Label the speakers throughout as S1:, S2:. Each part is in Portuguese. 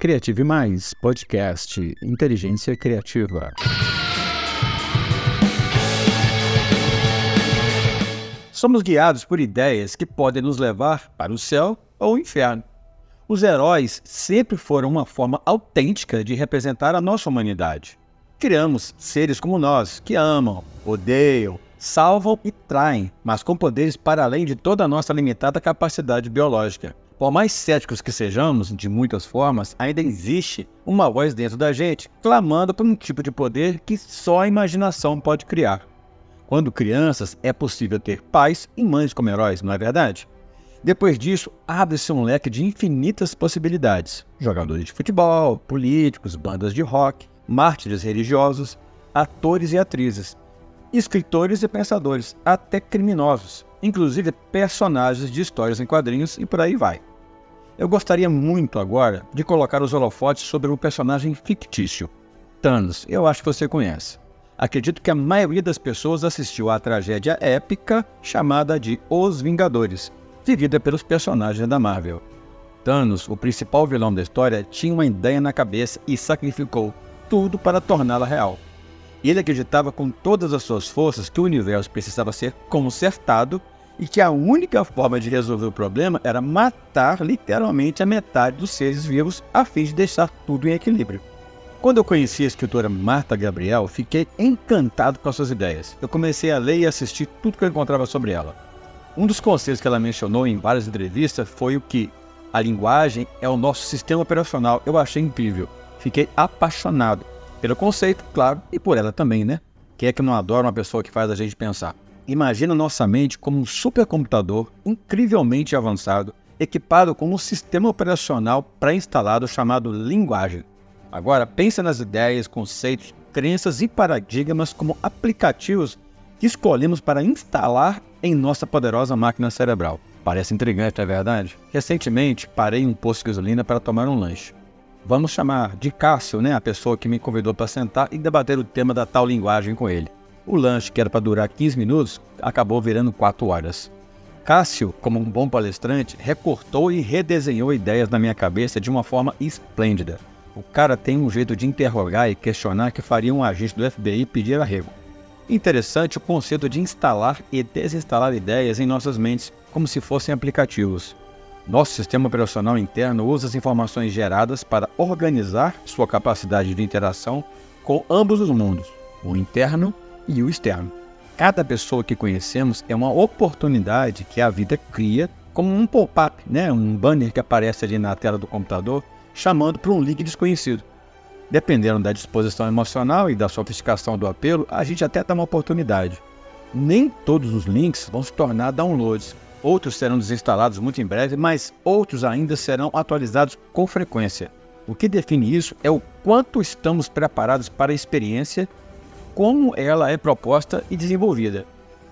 S1: Criative Mais, podcast Inteligência Criativa. Somos guiados por ideias que podem nos levar para o céu ou o inferno. Os heróis sempre foram uma forma autêntica de representar a nossa humanidade. Criamos seres como nós, que amam, odeiam, salvam e traem, mas com poderes para além de toda a nossa limitada capacidade biológica. Por mais céticos que sejamos, de muitas formas, ainda existe uma voz dentro da gente clamando por um tipo de poder que só a imaginação pode criar. Quando crianças, é possível ter pais e mães como heróis, não é verdade? Depois disso, abre-se um leque de infinitas possibilidades: jogadores de futebol, políticos, bandas de rock, mártires religiosos, atores e atrizes, escritores e pensadores, até criminosos, inclusive personagens de histórias em quadrinhos e por aí vai. Eu gostaria muito agora de colocar os holofotes sobre um personagem fictício, Thanos. Eu acho que você conhece. Acredito que a maioria das pessoas assistiu à tragédia épica chamada de Os Vingadores, vivida pelos personagens da Marvel. Thanos, o principal vilão da história, tinha uma ideia na cabeça e sacrificou tudo para torná-la real. Ele acreditava com todas as suas forças que o universo precisava ser consertado e que a única forma de resolver o problema era matar literalmente a metade dos seres vivos a fim de deixar tudo em equilíbrio. Quando eu conheci a escritora Marta Gabriel, fiquei encantado com as suas ideias. Eu comecei a ler e assistir tudo que eu encontrava sobre ela. Um dos conceitos que ela mencionou em várias entrevistas foi o que a linguagem é o nosso sistema operacional. Eu achei incrível. Fiquei apaixonado pelo conceito, claro, e por ela também, né? Quem é que não adora uma pessoa que faz a gente pensar? Imagina nossa mente como um supercomputador incrivelmente avançado, equipado com um sistema operacional pré-instalado chamado linguagem. Agora, pense nas ideias, conceitos, crenças e paradigmas como aplicativos que escolhemos para instalar em nossa poderosa máquina cerebral. Parece intrigante, é verdade? Recentemente, parei em um posto de gasolina para tomar um lanche. Vamos chamar de Cássio, né, a pessoa que me convidou para sentar e debater o tema da tal linguagem com ele. O lanche, que era para durar 15 minutos, acabou virando 4 horas. Cássio, como um bom palestrante, recortou e redesenhou ideias na minha cabeça de uma forma esplêndida. O cara tem um jeito de interrogar e questionar que faria um agente do FBI pedir arrego. Interessante o conceito de instalar e desinstalar ideias em nossas mentes como se fossem aplicativos. Nosso sistema operacional interno usa as informações geradas para organizar sua capacidade de interação com ambos os mundos, o interno e o externo. Cada pessoa que conhecemos é uma oportunidade que a vida cria, como um pop-up, né? um banner que aparece ali na tela do computador, chamando para um link desconhecido. Dependendo da disposição emocional e da sofisticação do apelo, a gente até dá uma oportunidade. Nem todos os links vão se tornar downloads. Outros serão desinstalados muito em breve, mas outros ainda serão atualizados com frequência. O que define isso é o quanto estamos preparados para a experiência como ela é proposta e desenvolvida.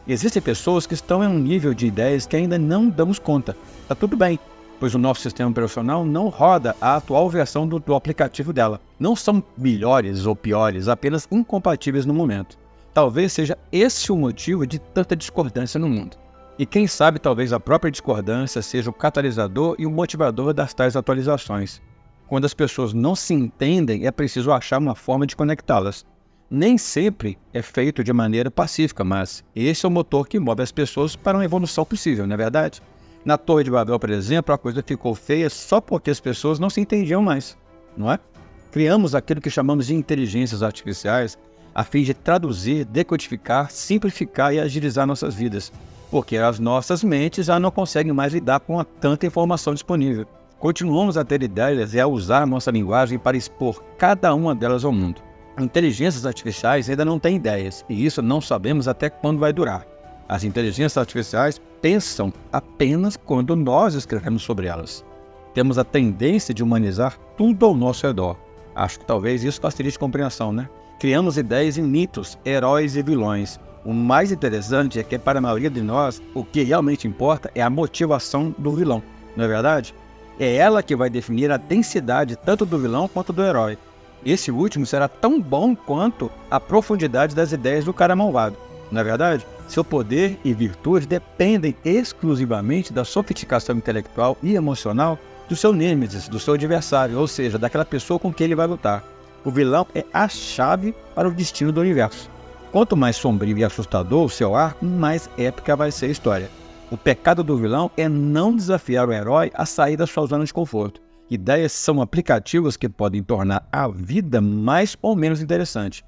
S1: Existem pessoas que estão em um nível de ideias que ainda não damos conta. Tá tudo bem, pois o nosso sistema operacional não roda a atual versão do, do aplicativo dela. Não são melhores ou piores, apenas incompatíveis no momento. Talvez seja esse o motivo de tanta discordância no mundo. E quem sabe talvez a própria discordância seja o catalisador e o motivador das tais atualizações. Quando as pessoas não se entendem, é preciso achar uma forma de conectá-las nem sempre é feito de maneira pacífica, mas esse é o motor que move as pessoas para uma evolução possível, não é verdade? Na Torre de Babel, por exemplo, a coisa ficou feia só porque as pessoas não se entendiam mais, não é? Criamos aquilo que chamamos de inteligências artificiais a fim de traduzir, decodificar, simplificar e agilizar nossas vidas, porque as nossas mentes já não conseguem mais lidar com tanta informação disponível. Continuamos a ter ideias e a usar nossa linguagem para expor cada uma delas ao mundo inteligências artificiais ainda não têm ideias, e isso não sabemos até quando vai durar. As inteligências artificiais pensam apenas quando nós escrevemos sobre elas. Temos a tendência de humanizar tudo ao nosso redor. Acho que talvez isso facilite compreensão, né? Criamos ideias em mitos, heróis e vilões. O mais interessante é que, para a maioria de nós, o que realmente importa é a motivação do vilão, não é verdade? É ela que vai definir a densidade tanto do vilão quanto do herói. Esse último será tão bom quanto a profundidade das ideias do cara malvado. Na é verdade, seu poder e virtude dependem exclusivamente da sofisticação intelectual e emocional do seu nêmesis, do seu adversário, ou seja, daquela pessoa com quem ele vai lutar. O vilão é a chave para o destino do universo. Quanto mais sombrio e assustador o seu ar, mais épica vai ser a história. O pecado do vilão é não desafiar o herói a sair da sua zona de conforto. Ideias são aplicativos que podem tornar a vida mais ou menos interessante.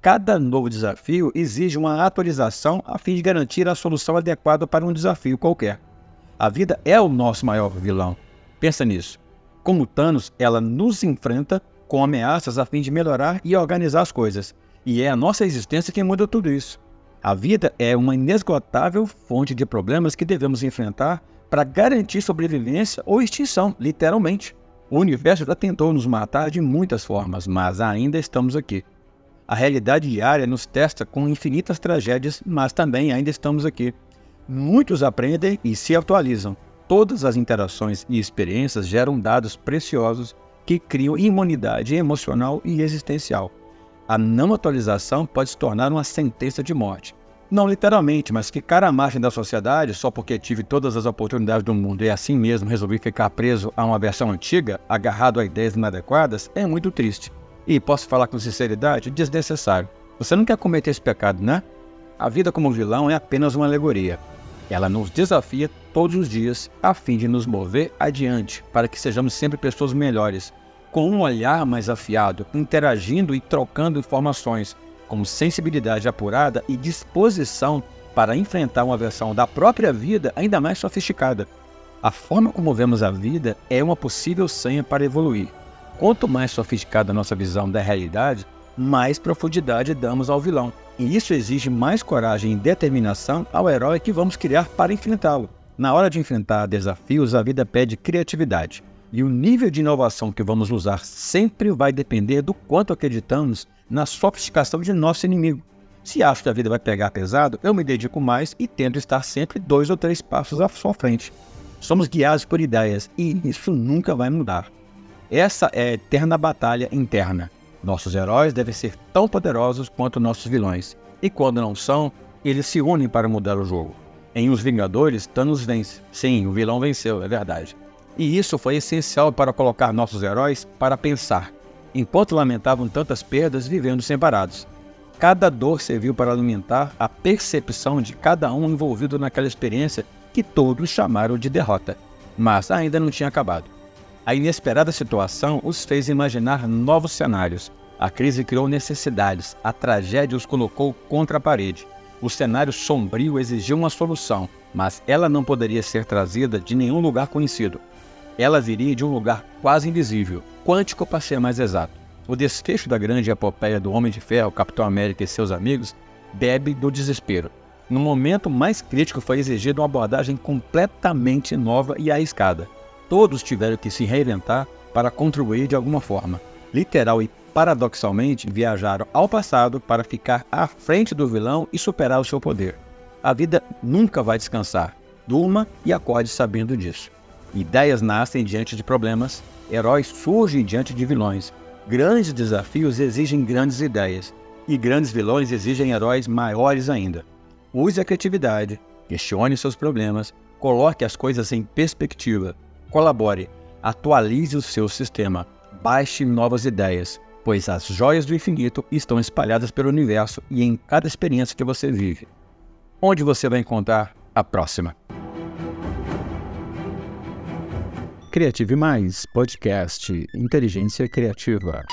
S1: Cada novo desafio exige uma atualização a fim de garantir a solução adequada para um desafio qualquer. A vida é o nosso maior vilão. Pensa nisso. Como Thanos, ela nos enfrenta com ameaças a fim de melhorar e organizar as coisas. E é a nossa existência que muda tudo isso. A vida é uma inesgotável fonte de problemas que devemos enfrentar para garantir sobrevivência ou extinção, literalmente. O universo já tentou nos matar de muitas formas, mas ainda estamos aqui. A realidade diária nos testa com infinitas tragédias, mas também ainda estamos aqui. Muitos aprendem e se atualizam. Todas as interações e experiências geram dados preciosos que criam imunidade emocional e existencial. A não atualização pode se tornar uma sentença de morte. Não literalmente, mas ficar à margem da sociedade só porque tive todas as oportunidades do mundo e assim mesmo resolvi ficar preso a uma versão antiga, agarrado a ideias inadequadas, é muito triste. E posso falar com sinceridade, desnecessário. Você não quer cometer esse pecado, né? A vida como vilão é apenas uma alegoria. Ela nos desafia todos os dias a fim de nos mover adiante para que sejamos sempre pessoas melhores, com um olhar mais afiado, interagindo e trocando informações, com sensibilidade apurada e disposição para enfrentar uma versão da própria vida ainda mais sofisticada. A forma como vemos a vida é uma possível senha para evoluir. Quanto mais sofisticada a nossa visão da realidade, mais profundidade damos ao vilão. E isso exige mais coragem e determinação ao herói que vamos criar para enfrentá-lo. Na hora de enfrentar desafios, a vida pede criatividade. E o nível de inovação que vamos usar sempre vai depender do quanto acreditamos na sofisticação de nosso inimigo. Se acho que a vida vai pegar pesado, eu me dedico mais e tento estar sempre dois ou três passos à sua frente. Somos guiados por ideias e isso nunca vai mudar. Essa é a eterna batalha interna. Nossos heróis devem ser tão poderosos quanto nossos vilões, e quando não são, eles se unem para mudar o jogo. Em Os Vingadores, Thanos vence. Sim, o vilão venceu, é verdade. E isso foi essencial para colocar nossos heróis para pensar, enquanto lamentavam tantas perdas vivendo separados. Cada dor serviu para alimentar a percepção de cada um envolvido naquela experiência que todos chamaram de derrota. Mas ainda não tinha acabado. A inesperada situação os fez imaginar novos cenários. A crise criou necessidades, a tragédia os colocou contra a parede. O cenário sombrio exigiu uma solução, mas ela não poderia ser trazida de nenhum lugar conhecido. Ela viria de um lugar quase invisível, quântico para ser mais exato. O desfecho da grande epopeia do Homem de Ferro, Capitão América e seus amigos bebe do desespero. No momento mais crítico foi exigida uma abordagem completamente nova e arriscada todos tiveram que se reinventar para contribuir de alguma forma. Literal e paradoxalmente, viajaram ao passado para ficar à frente do vilão e superar o seu poder. A vida nunca vai descansar. Durma e acorde sabendo disso. Ideias nascem diante de problemas, heróis surgem diante de vilões. Grandes desafios exigem grandes ideias, e grandes vilões exigem heróis maiores ainda. Use a criatividade, questione seus problemas, coloque as coisas em perspectiva Colabore, atualize o seu sistema, baixe novas ideias, pois as joias do infinito estão espalhadas pelo universo e em cada experiência que você vive. Onde você vai encontrar a próxima? Criative Mais, podcast Inteligência Criativa.